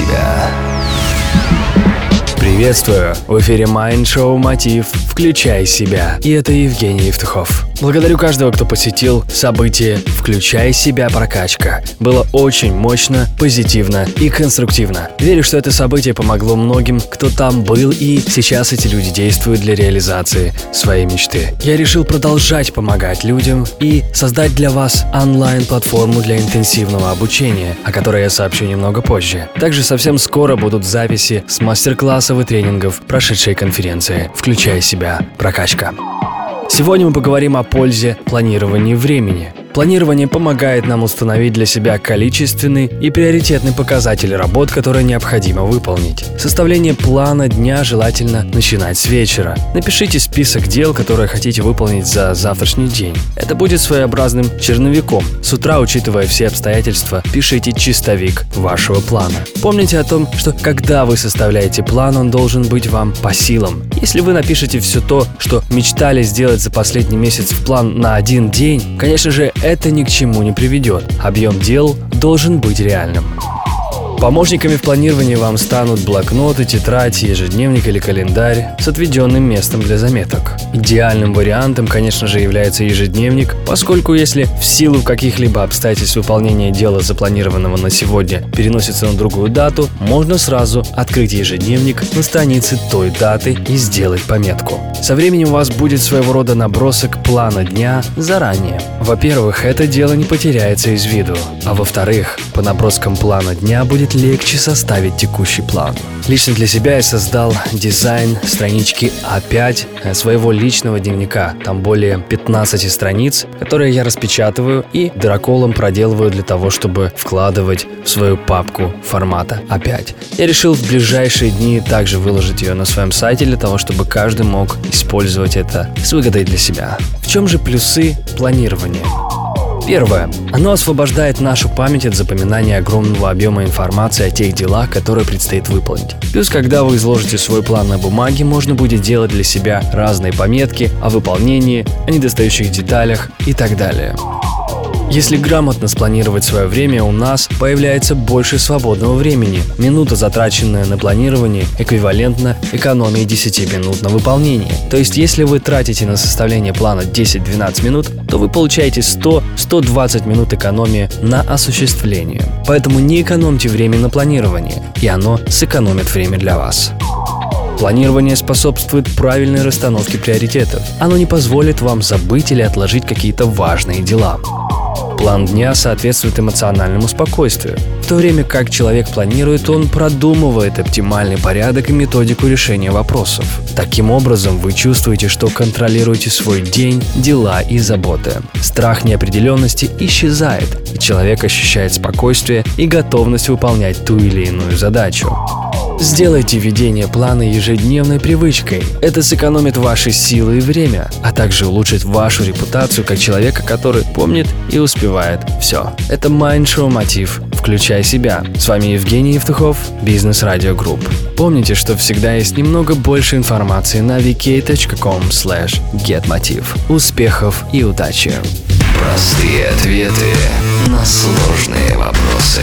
себя. Приветствую! В эфире Mind Show Мотив «Включай себя». И это Евгений Евтухов. Благодарю каждого, кто посетил событие «Включай себя прокачка». Было очень мощно, позитивно и конструктивно. Верю, что это событие помогло многим, кто там был и сейчас эти люди действуют для реализации своей мечты. Я решил продолжать помогать людям и создать для вас онлайн-платформу для интенсивного обучения, о которой я сообщу немного позже. Также совсем скоро будут записи с мастер-классов и тренингов прошедшей конференции «Включай себя прокачка». Сегодня мы поговорим о пользе планирования времени – Планирование помогает нам установить для себя количественный и приоритетный показатель работ, которые необходимо выполнить. Составление плана дня желательно начинать с вечера. Напишите список дел, которые хотите выполнить за завтрашний день. Это будет своеобразным черновиком. С утра, учитывая все обстоятельства, пишите чистовик вашего плана. Помните о том, что когда вы составляете план, он должен быть вам по силам. Если вы напишете все то, что мечтали сделать за последний месяц в план на один день, конечно же, это ни к чему не приведет. Объем дел должен быть реальным. Помощниками в планировании вам станут блокноты, тетрадь, ежедневник или календарь с отведенным местом для заметок. Идеальным вариантом, конечно же, является ежедневник, поскольку если в силу каких-либо обстоятельств выполнения дела, запланированного на сегодня, переносится на другую дату, можно сразу открыть ежедневник на странице той даты и сделать пометку. Со временем у вас будет своего рода набросок плана дня заранее. Во-первых, это дело не потеряется из виду, а во-вторых, по наброскам плана дня будет будет легче составить текущий план. Лично для себя я создал дизайн странички А5 э, своего личного дневника. Там более 15 страниц, которые я распечатываю и драколом проделываю для того, чтобы вкладывать в свою папку формата А5. Я решил в ближайшие дни также выложить ее на своем сайте для того, чтобы каждый мог использовать это с выгодой для себя. В чем же плюсы планирования? Первое. Оно освобождает нашу память от запоминания огромного объема информации о тех делах, которые предстоит выполнить. Плюс, когда вы изложите свой план на бумаге, можно будет делать для себя разные пометки о выполнении, о недостающих деталях и так далее. Если грамотно спланировать свое время, у нас появляется больше свободного времени. Минута, затраченная на планирование, эквивалентна экономии 10 минут на выполнение. То есть, если вы тратите на составление плана 10-12 минут, то вы получаете 100-120 минут экономии на осуществление. Поэтому не экономьте время на планирование, и оно сэкономит время для вас. Планирование способствует правильной расстановке приоритетов. Оно не позволит вам забыть или отложить какие-то важные дела. План дня соответствует эмоциональному спокойствию. В то время как человек планирует, он продумывает оптимальный порядок и методику решения вопросов. Таким образом, вы чувствуете, что контролируете свой день, дела и заботы. Страх неопределенности исчезает, и человек ощущает спокойствие и готовность выполнять ту или иную задачу. Сделайте ведение плана ежедневной привычкой. Это сэкономит ваши силы и время, а также улучшит вашу репутацию как человека, который помнит и успевает все. Это Mind Show Мотив. Включай себя. С вами Евгений Евтухов, Бизнес Радио Групп. Помните, что всегда есть немного больше информации на vk.com getmotiv. Успехов и удачи! Простые ответы на сложные вопросы.